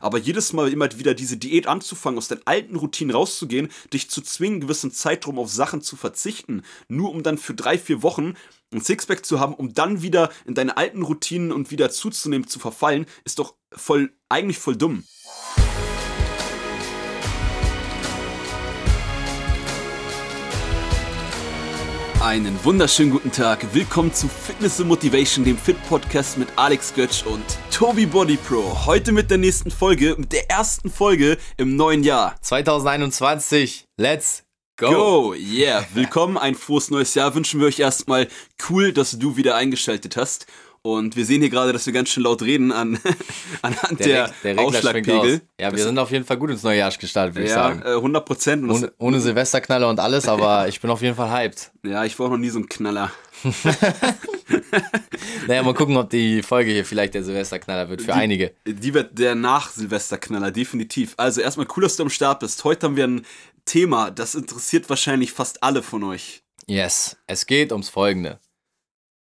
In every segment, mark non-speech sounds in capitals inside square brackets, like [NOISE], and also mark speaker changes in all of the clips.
Speaker 1: Aber jedes Mal immer wieder diese Diät anzufangen, aus deinen alten Routinen rauszugehen, dich zu zwingen, gewissen Zeitraum auf Sachen zu verzichten, nur um dann für drei, vier Wochen ein Sixpack zu haben, um dann wieder in deine alten Routinen und wieder zuzunehmen, zu verfallen, ist doch voll, eigentlich voll dumm. Einen wunderschönen guten Tag. Willkommen zu Fitness and Motivation, dem Fit Podcast mit Alex Götz und Tobi Body Pro. Heute mit der nächsten Folge, mit der ersten Folge im neuen Jahr.
Speaker 2: 2021. Let's go.
Speaker 1: Go, yeah. Willkommen, ein frohes neues Jahr wünschen wir euch erstmal. Cool, dass du wieder eingeschaltet hast. Und wir sehen hier gerade, dass wir ganz schön laut reden an, [LAUGHS] anhand der, der, der Ausschlagpegel.
Speaker 2: Ja, wir das sind auf jeden Fall gut ins neue Jahr gestartet, würde
Speaker 1: ja,
Speaker 2: ich sagen.
Speaker 1: Äh, 100 Prozent.
Speaker 2: Ohne, ohne Silvesterknaller und alles, aber [LAUGHS] ich bin auf jeden Fall hyped.
Speaker 1: Ja, ich war auch noch nie so ein Knaller. [LAUGHS]
Speaker 2: naja, mal gucken, ob die Folge hier vielleicht der Silvesterknaller wird für
Speaker 1: die,
Speaker 2: einige.
Speaker 1: Die wird der Nach-Silvesterknaller, definitiv. Also erstmal cool, dass du am Start bist. Heute haben wir ein Thema, das interessiert wahrscheinlich fast alle von euch.
Speaker 2: Yes, es geht ums Folgende.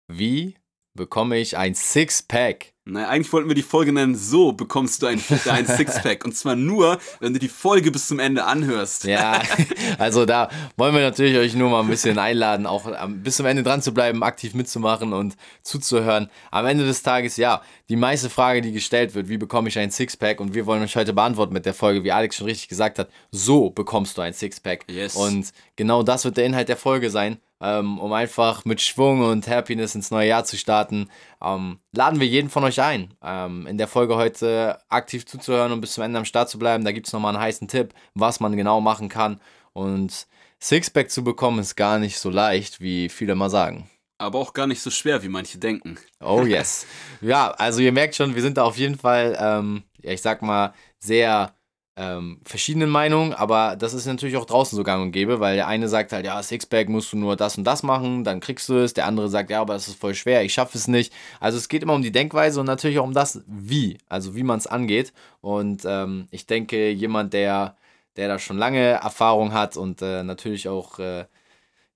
Speaker 2: Wie bekomme ich ein Sixpack.
Speaker 1: Naja, eigentlich wollten wir die Folge nennen, so bekommst du ein, ein [LAUGHS] Sixpack. Und zwar nur, wenn du die Folge bis zum Ende anhörst.
Speaker 2: Ja, [LAUGHS] also da wollen wir natürlich euch nur mal ein bisschen einladen, auch bis zum Ende dran zu bleiben, aktiv mitzumachen und zuzuhören. Am Ende des Tages, ja, die meiste Frage, die gestellt wird, wie bekomme ich ein Sixpack? Und wir wollen euch heute beantworten mit der Folge, wie Alex schon richtig gesagt hat, so bekommst du ein Sixpack.
Speaker 1: Yes.
Speaker 2: Und genau das wird der Inhalt der Folge sein ähm, um einfach mit Schwung und Happiness ins neue Jahr zu starten, ähm, laden wir jeden von euch ein, ähm, in der Folge heute aktiv zuzuhören und bis zum Ende am Start zu bleiben. Da gibt es nochmal einen heißen Tipp, was man genau machen kann. Und Sixpack zu bekommen ist gar nicht so leicht, wie viele mal sagen.
Speaker 1: Aber auch gar nicht so schwer, wie manche denken.
Speaker 2: Oh [LAUGHS] yes. ja, also ihr merkt schon, wir sind da auf jeden Fall, ähm, ja, ich sag mal, sehr ähm, verschiedenen Meinungen, aber das ist natürlich auch draußen so gang und gäbe, weil der eine sagt halt, ja, Sixpack musst du nur das und das machen, dann kriegst du es. Der andere sagt, ja, aber das ist voll schwer, ich schaffe es nicht. Also es geht immer um die Denkweise und natürlich auch um das Wie, also wie man es angeht. Und ähm, ich denke, jemand, der, der da schon lange Erfahrung hat und äh, natürlich auch äh,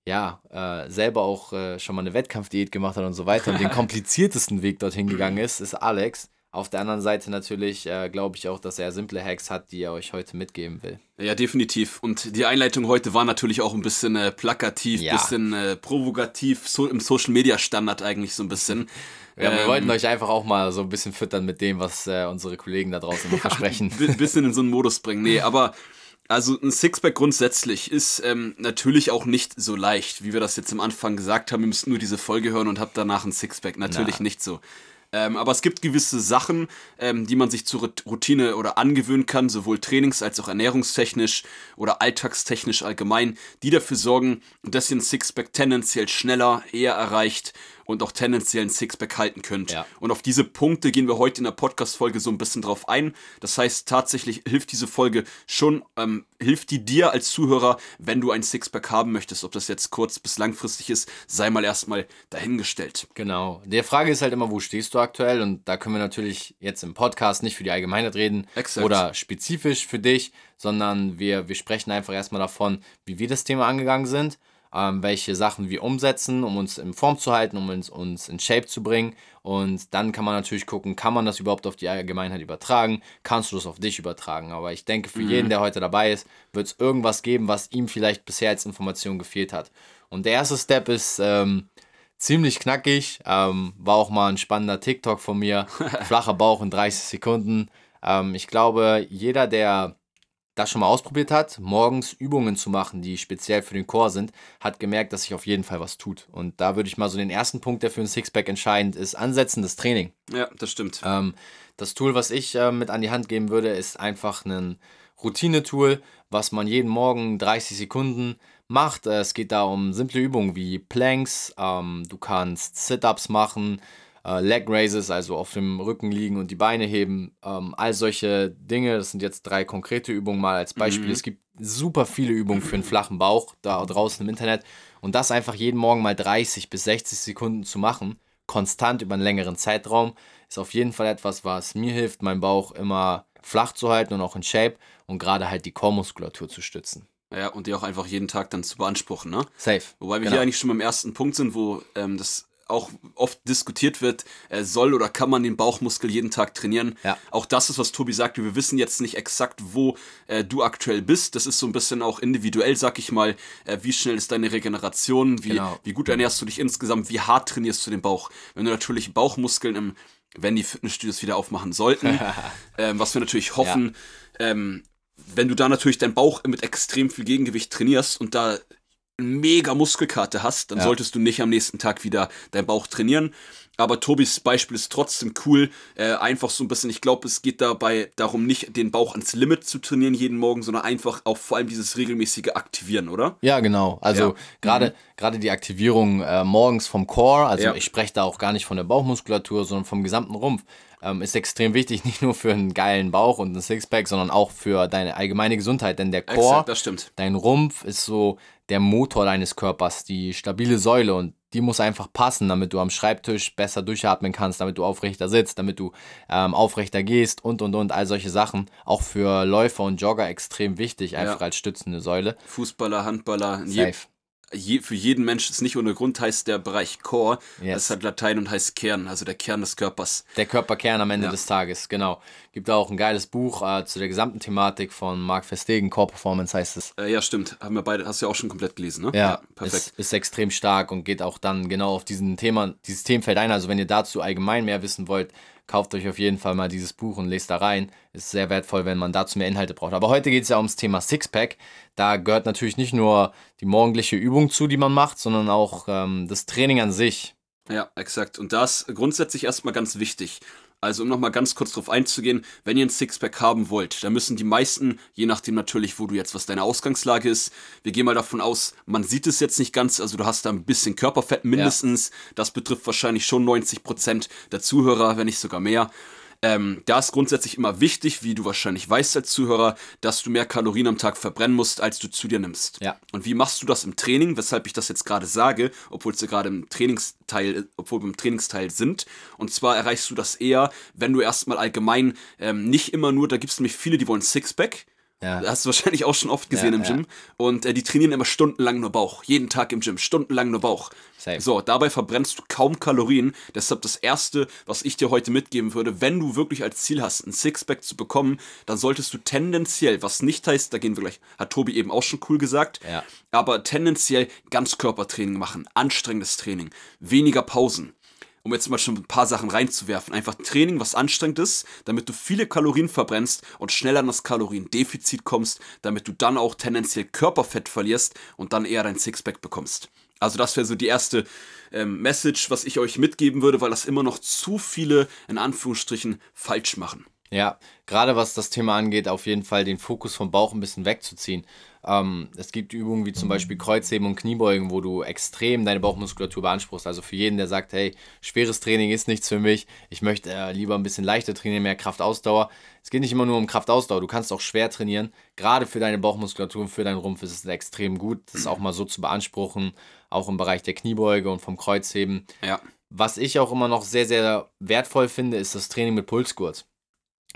Speaker 2: ja, äh, selber auch äh, schon mal eine Wettkampfdiät gemacht hat und so weiter und den [LAUGHS] kompliziertesten Weg dorthin gegangen ist, ist Alex. Auf der anderen Seite natürlich äh, glaube ich auch, dass er simple Hacks hat, die er euch heute mitgeben will.
Speaker 1: Ja, definitiv. Und die Einleitung heute war natürlich auch ein bisschen äh, plakativ, ja. bisschen äh, provokativ, so im Social Media Standard eigentlich so ein bisschen.
Speaker 2: Ja, wir ähm, wollten euch einfach auch mal so ein bisschen füttern mit dem, was äh, unsere Kollegen da draußen [LAUGHS] ja, versprechen.
Speaker 1: Ein bisschen in so einen Modus bringen. Nee, aber also ein Sixpack grundsätzlich ist ähm, natürlich auch nicht so leicht, wie wir das jetzt am Anfang gesagt haben. Ihr müsst nur diese Folge hören und habt danach ein Sixpack. Natürlich Na. nicht so. Ähm, aber es gibt gewisse Sachen, ähm, die man sich zur Routine oder angewöhnen kann, sowohl trainings- als auch ernährungstechnisch oder alltagstechnisch allgemein, die dafür sorgen, dass ihr ein Sixpack tendenziell schneller, eher erreicht und auch tendenziell ein Sixpack halten könnt. Ja. Und auf diese Punkte gehen wir heute in der Podcast-Folge so ein bisschen drauf ein. Das heißt, tatsächlich hilft diese Folge schon, ähm, hilft die dir als Zuhörer, wenn du ein Sixpack haben möchtest. Ob das jetzt kurz bis langfristig ist, sei mal erstmal dahingestellt.
Speaker 2: Genau. Die Frage ist halt immer, wo stehst du aktuell? Und da können wir natürlich jetzt im Podcast nicht für die Allgemeinheit reden Exakt. oder spezifisch für dich, sondern wir, wir sprechen einfach erstmal davon, wie wir das Thema angegangen sind ähm, welche Sachen wir umsetzen, um uns in Form zu halten, um uns, uns in Shape zu bringen. Und dann kann man natürlich gucken, kann man das überhaupt auf die Allgemeinheit übertragen? Kannst du das auf dich übertragen? Aber ich denke, für mhm. jeden, der heute dabei ist, wird es irgendwas geben, was ihm vielleicht bisher als Information gefehlt hat. Und der erste Step ist ähm, ziemlich knackig. Ähm, war auch mal ein spannender TikTok von mir. [LAUGHS] Flacher Bauch in 30 Sekunden. Ähm, ich glaube, jeder, der das schon mal ausprobiert hat, morgens Übungen zu machen, die speziell für den Chor sind, hat gemerkt, dass sich auf jeden Fall was tut. Und da würde ich mal so den ersten Punkt, der für ein Sixpack entscheidend ist, ansetzen, das Training.
Speaker 1: Ja, das stimmt.
Speaker 2: Ähm, das Tool, was ich äh, mit an die Hand geben würde, ist einfach ein Routine-Tool, was man jeden Morgen 30 Sekunden macht. Äh, es geht da um simple Übungen wie Planks, ähm, du kannst Sit-Ups machen, äh, Leg Raises, also auf dem Rücken liegen und die Beine heben, ähm, all solche Dinge. Das sind jetzt drei konkrete Übungen mal als Beispiel. Mhm. Es gibt super viele Übungen für einen flachen Bauch da draußen im Internet und das einfach jeden Morgen mal 30 bis 60 Sekunden zu machen, konstant über einen längeren Zeitraum, ist auf jeden Fall etwas, was mir hilft, meinen Bauch immer flach zu halten und auch in Shape und gerade halt die Core-Muskulatur zu stützen.
Speaker 1: Ja, und die auch einfach jeden Tag dann zu beanspruchen, ne?
Speaker 2: Safe.
Speaker 1: Wobei wir genau. hier eigentlich schon beim ersten Punkt sind, wo ähm, das auch oft diskutiert wird, äh, soll oder kann man den Bauchmuskel jeden Tag trainieren. Ja. Auch das ist, was Tobi sagte. Wir wissen jetzt nicht exakt, wo äh, du aktuell bist. Das ist so ein bisschen auch individuell, sag ich mal. Äh, wie schnell ist deine Regeneration? Wie, genau. wie gut ernährst du dich insgesamt? Wie hart trainierst du den Bauch? Wenn du natürlich Bauchmuskeln im wenn die Fitnessstudios wieder aufmachen sollten, [LAUGHS] ähm, was wir natürlich hoffen, ja. ähm, wenn du da natürlich deinen Bauch mit extrem viel Gegengewicht trainierst und da mega Muskelkarte hast, dann ja. solltest du nicht am nächsten Tag wieder deinen Bauch trainieren. Aber Tobis Beispiel ist trotzdem cool. Äh, einfach so ein bisschen, ich glaube, es geht dabei darum, nicht den Bauch ans Limit zu trainieren jeden Morgen, sondern einfach auch vor allem dieses regelmäßige Aktivieren, oder?
Speaker 2: Ja, genau. Also ja. gerade mhm. gerade die Aktivierung äh, morgens vom Core, also ja. ich spreche da auch gar nicht von der Bauchmuskulatur, sondern vom gesamten Rumpf ähm, ist extrem wichtig, [LAUGHS] nicht nur für einen geilen Bauch und ein Sixpack, sondern auch für deine allgemeine Gesundheit. Denn der Core,
Speaker 1: Exakt,
Speaker 2: dein Rumpf ist so der Motor deines Körpers, die stabile Säule und die muss einfach passen, damit du am Schreibtisch besser durchatmen kannst, damit du aufrechter sitzt, damit du ähm, aufrechter gehst und und und all solche Sachen. Auch für Läufer und Jogger extrem wichtig, einfach ja. als stützende Säule.
Speaker 1: Fußballer, Handballer, Safe je, für jeden Mensch ist nicht ohne Grund heißt der Bereich Core. Yes. Das ist halt Latein und heißt Kern, also der Kern des Körpers.
Speaker 2: Der Körperkern am Ende ja. des Tages, genau. Gibt auch ein geiles Buch äh, zu der gesamten Thematik von Marc Verstegen, Core Performance heißt es.
Speaker 1: Äh, ja, stimmt. Haben wir beide, hast du ja auch schon komplett gelesen, ne?
Speaker 2: Ja, ja perfekt. Ist, ist extrem stark und geht auch dann genau auf diesen Thema, dieses Themenfeld ein. Also wenn ihr dazu allgemein mehr wissen wollt, kauft euch auf jeden Fall mal dieses Buch und lest da rein. Ist sehr wertvoll, wenn man dazu mehr Inhalte braucht. Aber heute geht es ja ums Thema Sixpack. Da gehört natürlich nicht nur die morgendliche Übung zu, die man macht, sondern auch ähm, das Training an sich.
Speaker 1: Ja, exakt. Und das grundsätzlich erstmal ganz wichtig. Also um nochmal ganz kurz drauf einzugehen, wenn ihr ein Sixpack haben wollt, dann müssen die meisten, je nachdem natürlich, wo du jetzt, was deine Ausgangslage ist, wir gehen mal davon aus, man sieht es jetzt nicht ganz, also du hast da ein bisschen Körperfett mindestens, ja. das betrifft wahrscheinlich schon 90 Prozent der Zuhörer, wenn nicht sogar mehr. Ähm, da ist grundsätzlich immer wichtig, wie du wahrscheinlich weißt als Zuhörer, dass du mehr Kalorien am Tag verbrennen musst, als du zu dir nimmst.
Speaker 2: Ja.
Speaker 1: Und wie machst du das im Training? Weshalb ich das jetzt gerade sage, obwohl wir gerade im Trainingsteil, obwohl wir im Trainingsteil sind. Und zwar erreichst du das eher, wenn du erstmal allgemein ähm, nicht immer nur, da gibt es nämlich viele, die wollen Sixpack ja. Das hast du wahrscheinlich auch schon oft gesehen ja, im Gym. Ja. Und äh, die trainieren immer stundenlang nur Bauch. Jeden Tag im Gym, stundenlang nur Bauch. Safe. So, dabei verbrennst du kaum Kalorien. Deshalb das Erste, was ich dir heute mitgeben würde, wenn du wirklich als Ziel hast, ein Sixpack zu bekommen, dann solltest du tendenziell, was nicht heißt, da gehen wir gleich, hat Tobi eben auch schon cool gesagt, aber tendenziell Ganzkörpertraining machen, anstrengendes Training, weniger Pausen um jetzt mal schon ein paar Sachen reinzuwerfen. Einfach Training, was anstrengend ist, damit du viele Kalorien verbrennst und schnell an das Kaloriendefizit kommst, damit du dann auch tendenziell Körperfett verlierst und dann eher dein Sixpack bekommst. Also das wäre so die erste ähm, Message, was ich euch mitgeben würde, weil das immer noch zu viele in Anführungsstrichen falsch machen.
Speaker 2: Ja, gerade was das Thema angeht, auf jeden Fall den Fokus vom Bauch ein bisschen wegzuziehen. Ähm, es gibt Übungen wie zum Beispiel Kreuzheben und Kniebeugen, wo du extrem deine Bauchmuskulatur beanspruchst. Also für jeden, der sagt, hey, schweres Training ist nichts für mich, ich möchte äh, lieber ein bisschen leichter trainieren, mehr Kraftausdauer. Es geht nicht immer nur um Kraftausdauer, du kannst auch schwer trainieren. Gerade für deine Bauchmuskulatur und für deinen Rumpf ist es extrem gut, das auch mal so zu beanspruchen, auch im Bereich der Kniebeuge und vom Kreuzheben.
Speaker 1: Ja.
Speaker 2: Was ich auch immer noch sehr, sehr wertvoll finde, ist das Training mit Pulsgurt.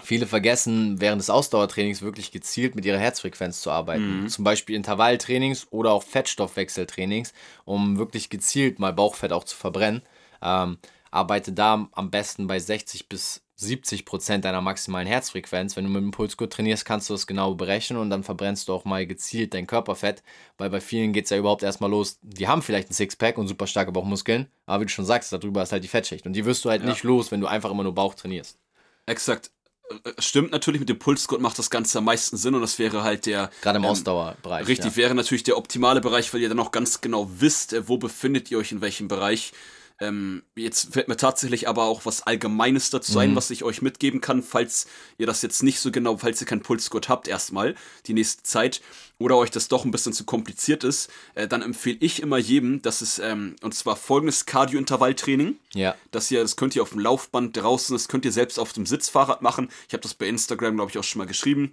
Speaker 2: Viele vergessen während des Ausdauertrainings wirklich gezielt mit ihrer Herzfrequenz zu arbeiten. Mhm. Zum Beispiel Intervalltrainings oder auch Fettstoffwechseltrainings, um wirklich gezielt mal Bauchfett auch zu verbrennen. Ähm, arbeite da am besten bei 60 bis 70 Prozent deiner maximalen Herzfrequenz. Wenn du mit dem Pulsgurt trainierst, kannst du das genau berechnen und dann verbrennst du auch mal gezielt dein Körperfett, weil bei vielen geht es ja überhaupt erstmal los. Die haben vielleicht ein Sixpack und super starke Bauchmuskeln, aber wie du schon sagst, darüber ist halt die Fettschicht und die wirst du halt ja. nicht los, wenn du einfach immer nur Bauch trainierst.
Speaker 1: Exakt. Äh, stimmt natürlich, mit dem Pulsgurt macht das Ganze am meisten Sinn und das wäre halt der.
Speaker 2: Gerade im ähm, Ausdauerbereich.
Speaker 1: Richtig, ja. wäre natürlich der optimale Bereich, weil ihr dann auch ganz genau wisst, äh, wo befindet ihr euch in welchem Bereich. Ähm, jetzt fällt mir tatsächlich aber auch was Allgemeines dazu ein, mhm. was ich euch mitgeben kann, falls ihr das jetzt nicht so genau, falls ihr keinen Pulsgurt habt, erstmal die nächste Zeit oder euch das doch ein bisschen zu kompliziert ist, äh, dann empfehle ich immer jedem, dass es, ähm, und zwar folgendes Cardio-Intervalltraining.
Speaker 2: Ja.
Speaker 1: Das ihr, das könnt ihr auf dem Laufband draußen, das könnt ihr selbst auf dem Sitzfahrrad machen. Ich habe das bei Instagram, glaube ich, auch schon mal geschrieben,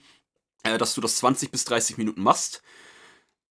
Speaker 1: äh, dass du das 20 bis 30 Minuten machst.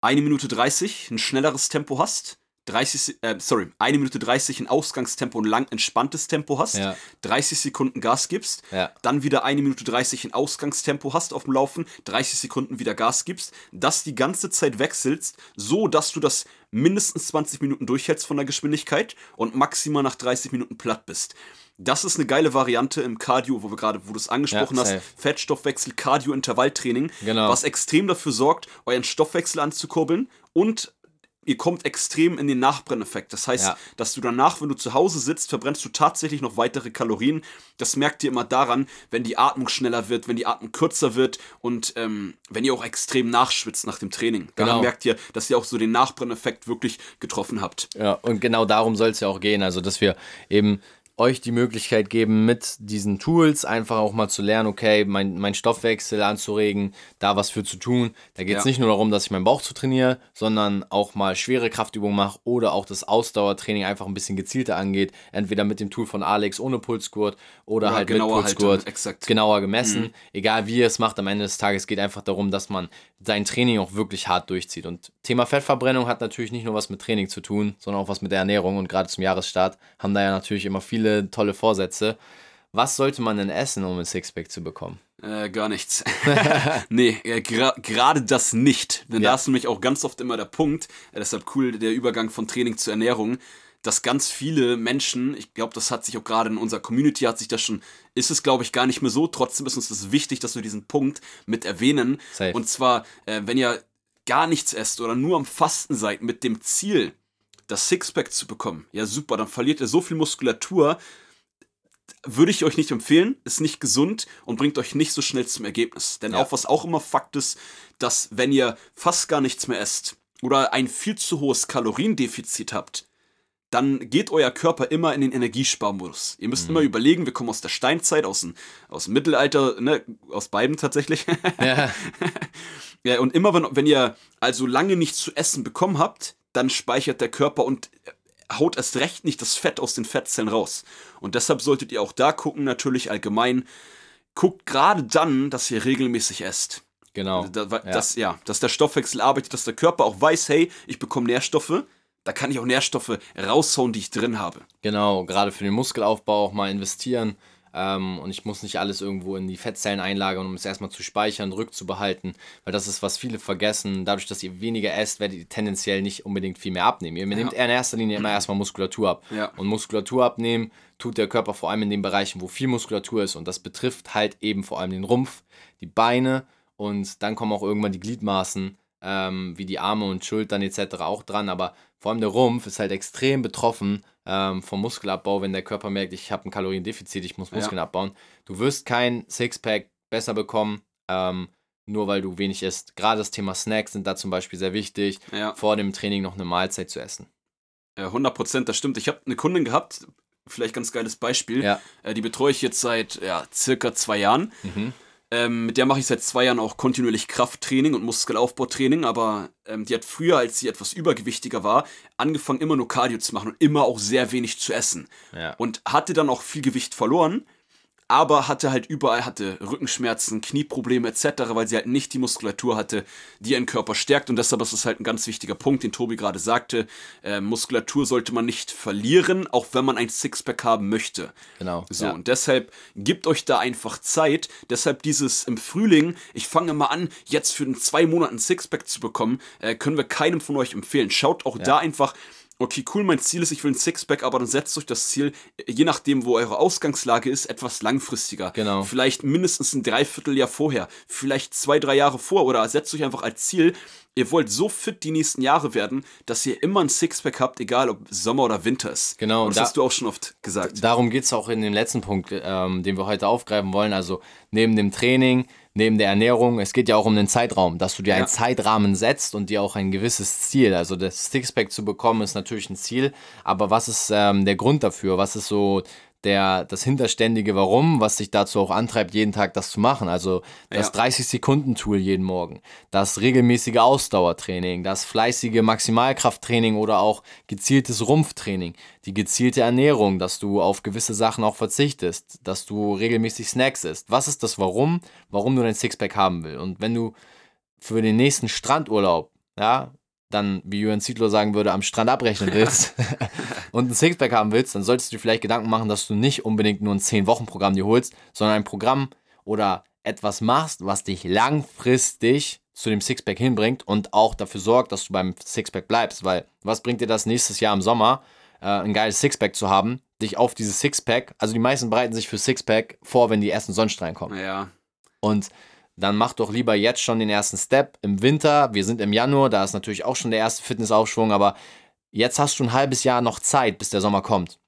Speaker 1: Eine Minute 30, ein schnelleres Tempo hast 30, äh, sorry, 1 Minute 30 in Ausgangstempo und lang entspanntes Tempo hast, ja. 30 Sekunden Gas gibst, ja. dann wieder 1 Minute 30 in Ausgangstempo hast auf dem Laufen, 30 Sekunden wieder Gas gibst, das die ganze Zeit wechselst, so dass du das mindestens 20 Minuten durchhältst von der Geschwindigkeit und maximal nach 30 Minuten platt bist. Das ist eine geile Variante im Cardio, wo wir gerade, wo du es angesprochen ja, hast, Fettstoffwechsel, Cardio-Intervalltraining, genau. was extrem dafür sorgt, euren Stoffwechsel anzukurbeln und ihr kommt extrem in den Nachbrenneffekt. Das heißt, ja. dass du danach, wenn du zu Hause sitzt, verbrennst du tatsächlich noch weitere Kalorien. Das merkt ihr immer daran, wenn die Atmung schneller wird, wenn die Atmung kürzer wird und ähm, wenn ihr auch extrem nachschwitzt nach dem Training. Daran genau. merkt ihr, dass ihr auch so den Nachbrenneffekt wirklich getroffen habt.
Speaker 2: Ja, und genau darum soll es ja auch gehen. Also, dass wir eben euch die Möglichkeit geben, mit diesen Tools einfach auch mal zu lernen, okay, mein, mein Stoffwechsel anzuregen, da was für zu tun. Da geht es ja. nicht nur darum, dass ich meinen Bauch zu trainiere, sondern auch mal schwere Kraftübungen mache oder auch das Ausdauertraining einfach ein bisschen gezielter angeht. Entweder mit dem Tool von Alex ohne Pulsgurt oder, oder halt mit Pulsgurt genauer gemessen. Mhm. Egal wie ihr es macht, am Ende des Tages geht einfach darum, dass man sein Training auch wirklich hart durchzieht. Und Thema Fettverbrennung hat natürlich nicht nur was mit Training zu tun, sondern auch was mit der Ernährung. Und gerade zum Jahresstart haben da ja natürlich immer viele viele tolle Vorsätze. Was sollte man denn essen, um ein Sixpack zu bekommen?
Speaker 1: Äh, gar nichts. [LAUGHS] [LAUGHS] nee, äh, gerade gra das nicht. Denn ja. da ist nämlich auch ganz oft immer der Punkt, äh, deshalb cool der Übergang von Training zur Ernährung, dass ganz viele Menschen, ich glaube, das hat sich auch gerade in unserer Community, hat sich das schon, ist es glaube ich gar nicht mehr so, trotzdem ist uns das wichtig, dass wir diesen Punkt mit erwähnen. Safe. Und zwar, äh, wenn ihr gar nichts esst oder nur am Fasten seid mit dem Ziel, das Sixpack zu bekommen, ja super, dann verliert ihr so viel Muskulatur, würde ich euch nicht empfehlen, ist nicht gesund und bringt euch nicht so schnell zum Ergebnis. Denn ja. auch was auch immer Fakt ist, dass wenn ihr fast gar nichts mehr esst oder ein viel zu hohes Kaloriendefizit habt, dann geht euer Körper immer in den Energiesparmodus. Ihr müsst mhm. immer überlegen, wir kommen aus der Steinzeit, aus dem, aus dem Mittelalter, ne, aus beiden tatsächlich. Ja. [LAUGHS] ja, und immer wenn, wenn ihr also lange nichts zu essen bekommen habt, dann speichert der Körper und haut erst recht nicht das Fett aus den Fettzellen raus. Und deshalb solltet ihr auch da gucken, natürlich allgemein, guckt gerade dann, dass ihr regelmäßig esst. Genau. Da, dass, ja. ja, dass der Stoffwechsel arbeitet, dass der Körper auch weiß, hey, ich bekomme Nährstoffe, da kann ich auch Nährstoffe raushauen, die ich drin habe.
Speaker 2: Genau, gerade für den Muskelaufbau auch mal investieren. Ähm, und ich muss nicht alles irgendwo in die Fettzellen einlagern, um es erstmal zu speichern, rückzubehalten, weil das ist, was viele vergessen. Dadurch, dass ihr weniger esst, werdet ihr tendenziell nicht unbedingt viel mehr abnehmen. Ihr ja. nehmt in erster Linie immer erstmal Muskulatur ab. Ja. Und Muskulatur abnehmen tut der Körper vor allem in den Bereichen, wo viel Muskulatur ist. Und das betrifft halt eben vor allem den Rumpf, die Beine und dann kommen auch irgendwann die Gliedmaßen, ähm, wie die Arme und Schultern etc. auch dran. Aber vor allem der Rumpf ist halt extrem betroffen ähm, vom Muskelabbau, wenn der Körper merkt, ich habe ein Kaloriendefizit, ich muss Muskeln ja. abbauen. Du wirst kein Sixpack besser bekommen, ähm, nur weil du wenig isst. Gerade das Thema Snacks sind da zum Beispiel sehr wichtig, ja. vor dem Training noch eine Mahlzeit zu essen.
Speaker 1: Ja, 100 Prozent, das stimmt. Ich habe eine Kundin gehabt, vielleicht ganz geiles Beispiel. Ja. Äh, die betreue ich jetzt seit ja, circa zwei Jahren. Mhm. Ähm, mit der mache ich seit zwei Jahren auch kontinuierlich Krafttraining und Muskelaufbautraining, aber ähm, die hat früher, als sie etwas übergewichtiger war, angefangen immer nur Cardio zu machen und immer auch sehr wenig zu essen. Ja. Und hatte dann auch viel Gewicht verloren aber hatte halt überall, hatte Rückenschmerzen, Knieprobleme etc., weil sie halt nicht die Muskulatur hatte, die ihren Körper stärkt und deshalb ist das halt ein ganz wichtiger Punkt, den Tobi gerade sagte, äh, Muskulatur sollte man nicht verlieren, auch wenn man ein Sixpack haben möchte. Genau. So, ja. und deshalb gibt euch da einfach Zeit, deshalb dieses im Frühling, ich fange mal an, jetzt für zwei Monaten Sixpack zu bekommen, äh, können wir keinem von euch empfehlen. Schaut auch ja. da einfach, okay, cool, mein Ziel ist, ich will ein Sixpack, aber dann setzt euch das Ziel, je nachdem, wo eure Ausgangslage ist, etwas langfristiger. Genau. Vielleicht mindestens ein Dreivierteljahr vorher, vielleicht zwei, drei Jahre vor oder setzt euch einfach als Ziel, ihr wollt so fit die nächsten Jahre werden, dass ihr immer ein Sixpack habt, egal ob Sommer oder Winter ist. Genau. Und das da, hast du auch schon oft gesagt.
Speaker 2: Darum geht es auch in dem letzten Punkt, ähm, den wir heute aufgreifen wollen. Also neben dem Training, neben der Ernährung, es geht ja auch um den Zeitraum, dass du dir ja. einen Zeitrahmen setzt und dir auch ein gewisses Ziel. Also das Sixpack zu bekommen ist natürlich ein Ziel, aber was ist ähm, der Grund dafür? Was ist so der, das hinterständige Warum, was dich dazu auch antreibt, jeden Tag das zu machen. Also das ja. 30-Sekunden-Tool jeden Morgen, das regelmäßige Ausdauertraining, das fleißige Maximalkrafttraining oder auch gezieltes Rumpftraining, die gezielte Ernährung, dass du auf gewisse Sachen auch verzichtest, dass du regelmäßig Snacks isst. Was ist das Warum, warum du dein Sixpack haben willst? Und wenn du für den nächsten Strandurlaub, ja, dann, wie Jürgen Zietlow sagen würde, am Strand abrechnen willst [LAUGHS] [LAUGHS] und ein Sixpack haben willst, dann solltest du dir vielleicht Gedanken machen, dass du nicht unbedingt nur ein 10-Wochen-Programm dir holst, sondern ein Programm oder etwas machst, was dich langfristig zu dem Sixpack hinbringt und auch dafür sorgt, dass du beim Sixpack bleibst. Weil was bringt dir das nächstes Jahr im Sommer, äh, ein geiles Sixpack zu haben, dich auf dieses Sixpack, also die meisten bereiten sich für Sixpack vor, wenn die ersten Sonnenstrahlen kommen.
Speaker 1: Ja.
Speaker 2: Und dann mach doch lieber jetzt schon den ersten Step im Winter. Wir sind im Januar, da ist natürlich auch schon der erste Fitnessaufschwung, aber jetzt hast du ein halbes Jahr noch Zeit, bis der Sommer kommt.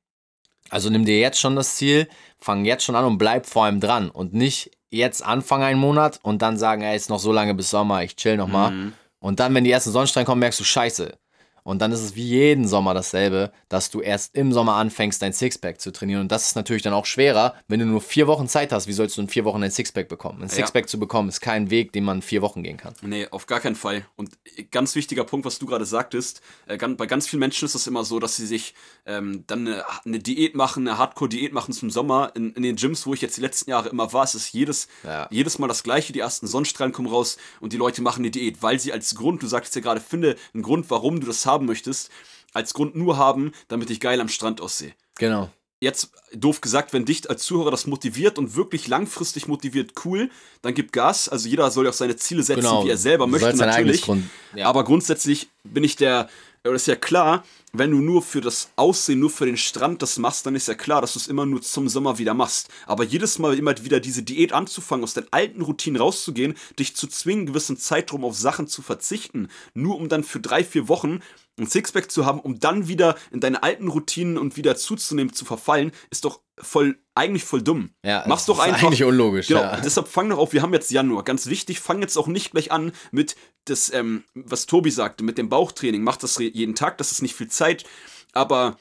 Speaker 2: Also nimm dir jetzt schon das Ziel, fang jetzt schon an und bleib vor allem dran und nicht jetzt anfangen einen Monat und dann sagen, ey, ist noch so lange bis Sommer, ich chill nochmal. Mhm. Und dann, wenn die ersten Sonnenstrahlen kommen, merkst du, scheiße, und dann ist es wie jeden Sommer dasselbe, dass du erst im Sommer anfängst, dein Sixpack zu trainieren. Und das ist natürlich dann auch schwerer, wenn du nur vier Wochen Zeit hast. Wie sollst du in vier Wochen ein Sixpack bekommen? Ein Sixpack ja. zu bekommen ist kein Weg, den man in vier Wochen gehen kann.
Speaker 1: Nee, auf gar keinen Fall. Und ganz wichtiger Punkt, was du gerade sagtest, äh, bei ganz vielen Menschen ist es immer so, dass sie sich ähm, dann eine, eine, Diät machen, eine Hardcore-Diät machen zum Sommer. In, in, den Gyms, wo ich jetzt die letzten Jahre immer war, ist es jedes, ja. jedes Mal das Gleiche. Die ersten Sonnenstrahlen kommen raus und die Leute machen eine Diät, weil sie als Grund, du sagst ja gerade, finde einen Grund, warum du das haben möchtest als Grund nur haben, damit ich geil am Strand aussehe.
Speaker 2: Genau.
Speaker 1: Jetzt doof gesagt, wenn dich als Zuhörer das motiviert und wirklich langfristig motiviert, cool, dann gib Gas. Also jeder soll ja auch seine Ziele setzen, genau. wie er selber möchte natürlich. Grund, ja. Aber grundsätzlich bin ich der, das ist ja klar, wenn du nur für das Aussehen, nur für den Strand das machst, dann ist ja klar, dass du es immer nur zum Sommer wieder machst. Aber jedes Mal immer wieder diese Diät anzufangen, aus den alten Routinen rauszugehen, dich zu zwingen, gewissen Zeitraum auf Sachen zu verzichten, nur um dann für drei, vier Wochen ein Sixpack zu haben, um dann wieder in deine alten Routinen und wieder zuzunehmen, zu verfallen, ist doch voll, eigentlich voll dumm.
Speaker 2: Ja, Mach's doch einfach. Eigentlich unlogisch.
Speaker 1: Genau.
Speaker 2: Ja.
Speaker 1: Deshalb fang doch auf, wir haben jetzt Januar. Ganz wichtig, fang jetzt auch nicht gleich an mit das, ähm, was Tobi sagte, mit dem Bauchtraining. Mach das jeden Tag, das ist nicht viel Zeit. Aber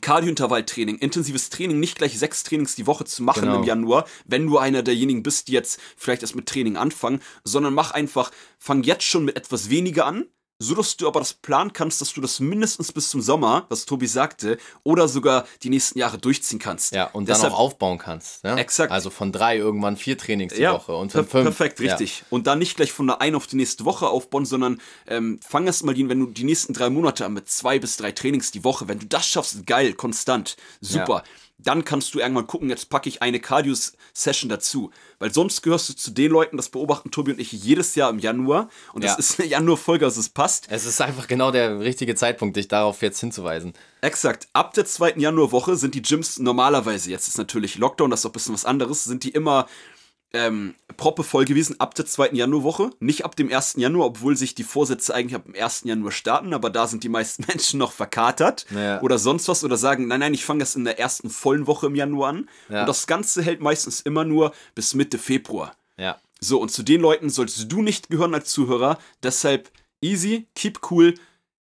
Speaker 1: Kardiointervalltraining, intensives Training, nicht gleich sechs Trainings die Woche zu machen genau. im Januar, wenn du einer derjenigen bist, die jetzt vielleicht erst mit Training anfangen, sondern mach einfach, fang jetzt schon mit etwas weniger an, so dass du aber das planen kannst, dass du das mindestens bis zum Sommer, was Tobi sagte, oder sogar die nächsten Jahre durchziehen kannst.
Speaker 2: Ja, und Deshalb, dann auch aufbauen kannst. Ne?
Speaker 1: Exakt.
Speaker 2: Also von drei irgendwann vier Trainings die ja, Woche und von
Speaker 1: fünf. Perfekt, richtig. Ja. Und dann nicht gleich von der einen auf die nächste Woche aufbauen, sondern ähm, fang erst mal, die, wenn du die nächsten drei Monate an mit zwei bis drei Trainings die Woche, wenn du das schaffst, geil, konstant, super. Ja dann kannst du irgendwann gucken, jetzt packe ich eine Cardio-Session dazu. Weil sonst gehörst du zu den Leuten, das beobachten Tobi und ich jedes Jahr im Januar. Und das ja. ist eine Januar-Folge, also es passt.
Speaker 2: Es ist einfach genau der richtige Zeitpunkt, dich darauf jetzt hinzuweisen.
Speaker 1: Exakt. Ab der zweiten Januarwoche sind die Gyms normalerweise, jetzt ist natürlich Lockdown, das ist auch ein bisschen was anderes, sind die immer ähm, proppevoll gewesen ab der zweiten Januarwoche. Nicht ab dem 1. Januar, obwohl sich die Vorsätze eigentlich ab dem 1. Januar starten, aber da sind die meisten [LAUGHS] Menschen noch verkatert ja. oder sonst was oder sagen, nein, nein, ich fange das in der ersten vollen Woche im Januar an. Ja. Und das Ganze hält meistens immer nur bis Mitte Februar.
Speaker 2: Ja.
Speaker 1: So, und zu den Leuten solltest du nicht gehören als Zuhörer. Deshalb easy, keep cool,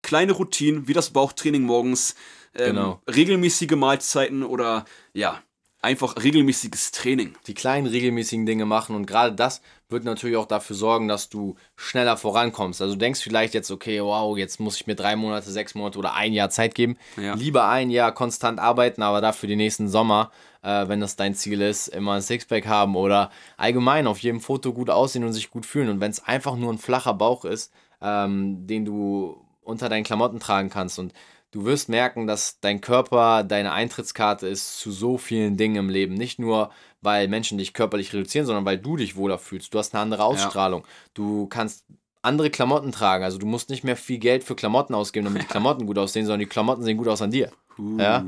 Speaker 1: kleine Routinen, wie das Bauchtraining morgens, ähm, genau. regelmäßige Mahlzeiten oder ja, einfach regelmäßiges Training.
Speaker 2: Die kleinen regelmäßigen Dinge machen und gerade das wird natürlich auch dafür sorgen, dass du schneller vorankommst. Also du denkst vielleicht jetzt, okay, wow, jetzt muss ich mir drei Monate, sechs Monate oder ein Jahr Zeit geben. Ja. Lieber ein Jahr konstant arbeiten, aber dafür den nächsten Sommer, äh, wenn das dein Ziel ist, immer ein Sixpack haben oder allgemein auf jedem Foto gut aussehen und sich gut fühlen. Und wenn es einfach nur ein flacher Bauch ist, ähm, den du unter deinen Klamotten tragen kannst und du wirst merken, dass dein Körper deine Eintrittskarte ist zu so vielen Dingen im Leben. Nicht nur, weil Menschen dich körperlich reduzieren, sondern weil du dich wohler fühlst. Du hast eine andere Ausstrahlung. Ja. Du kannst andere Klamotten tragen. Also du musst nicht mehr viel Geld für Klamotten ausgeben, damit die [LAUGHS] Klamotten gut aussehen, sondern die Klamotten sehen gut aus an dir. Uh. Ja?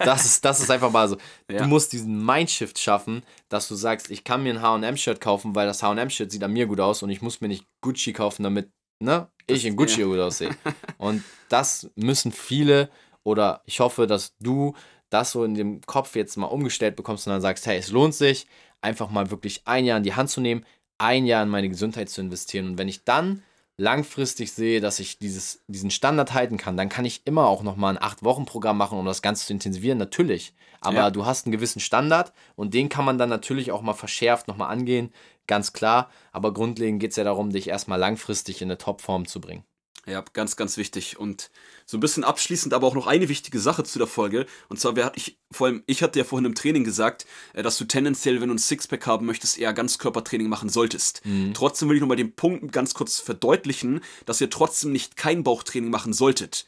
Speaker 2: Das ist, das ist einfach mal so. [LAUGHS] Ja. Du musst diesen Mindshift schaffen, dass du sagst, ich kann mir ein HM-Shirt kaufen, weil das HM-Shirt sieht an mir gut aus und ich muss mir nicht Gucci kaufen, damit ne, ich in Gucci gut aussehe. [LAUGHS] Und das müssen viele oder ich hoffe, dass du das so in dem Kopf jetzt mal umgestellt bekommst und dann sagst, hey, es lohnt sich, einfach mal wirklich ein Jahr in die Hand zu nehmen, ein Jahr in meine Gesundheit zu investieren. Und wenn ich dann langfristig sehe, dass ich dieses, diesen Standard halten kann, dann kann ich immer auch nochmal ein 8-Wochen-Programm machen, um das Ganze zu intensivieren, natürlich. Aber ja. du hast einen gewissen Standard und den kann man dann natürlich auch mal verschärft nochmal angehen, ganz klar. Aber grundlegend geht es ja darum, dich erstmal langfristig in eine Topform zu bringen.
Speaker 1: Ja, ganz, ganz wichtig. Und so ein bisschen abschließend aber auch noch eine wichtige Sache zu der Folge. Und zwar, wer ich, vor allem, ich hatte ja vorhin im Training gesagt, äh, dass du tendenziell, wenn du ein Sixpack haben möchtest, eher Ganzkörpertraining machen solltest. Mhm. Trotzdem will ich nochmal den Punkt ganz kurz verdeutlichen, dass ihr trotzdem nicht kein Bauchtraining machen solltet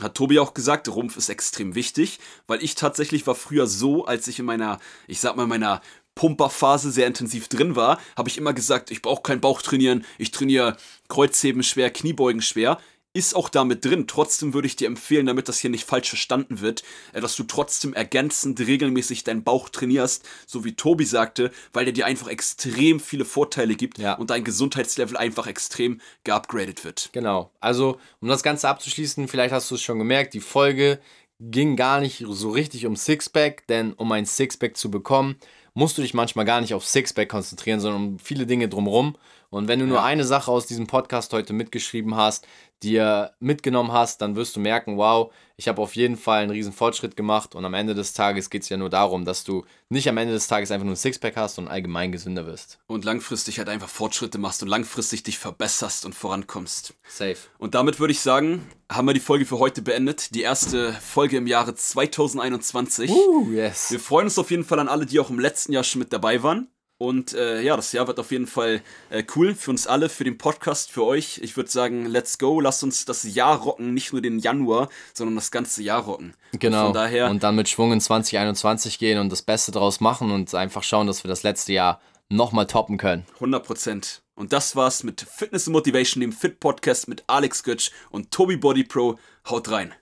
Speaker 1: hat Tobi auch gesagt, Rumpf ist extrem wichtig, weil ich tatsächlich war früher so, als ich in meiner, ich sag mal, meiner Pumperphase sehr intensiv drin war, habe ich immer gesagt, ich brauche keinen Bauch trainieren, ich trainiere Kreuzheben schwer, Kniebeugen schwer ist auch damit drin. Trotzdem würde ich dir empfehlen, damit das hier nicht falsch verstanden wird, äh, dass du trotzdem ergänzend regelmäßig deinen Bauch trainierst, so wie Tobi sagte, weil der dir einfach extrem viele Vorteile gibt ja. und dein Gesundheitslevel einfach extrem geupgradet wird.
Speaker 2: Genau. Also, um das Ganze abzuschließen, vielleicht hast du es schon gemerkt, die Folge ging gar nicht so richtig um Sixpack, denn um ein Sixpack zu bekommen, musst du dich manchmal gar nicht auf Sixpack konzentrieren, sondern um viele Dinge drumherum. Und wenn du nur eine Sache aus diesem Podcast heute mitgeschrieben hast, dir mitgenommen hast, dann wirst du merken, wow, ich habe auf jeden Fall einen riesen Fortschritt gemacht und am Ende des Tages geht es ja nur darum, dass du nicht am Ende des Tages einfach nur ein Sixpack hast und allgemein gesünder wirst.
Speaker 1: Und langfristig halt einfach Fortschritte machst und langfristig dich verbesserst und vorankommst.
Speaker 2: Safe.
Speaker 1: Und damit würde ich sagen, haben wir die Folge für heute beendet. Die erste Folge im Jahre 2021.
Speaker 2: Uh, yes.
Speaker 1: Wir freuen uns auf jeden Fall an alle, die auch im letzten Jahr schon mit dabei waren. Und äh, ja, das Jahr wird auf jeden Fall äh, cool für uns alle, für den Podcast, für euch. Ich würde sagen, let's go, lasst uns das Jahr rocken, nicht nur den Januar, sondern das ganze Jahr rocken.
Speaker 2: Genau. Und, daher und dann mit Schwung in 2021 gehen und das Beste draus machen und einfach schauen, dass wir das letzte Jahr nochmal toppen können.
Speaker 1: 100 Prozent. Und das war's mit Fitness and Motivation, dem Fit Podcast mit Alex Götsch und Tobi Body Pro. Haut rein.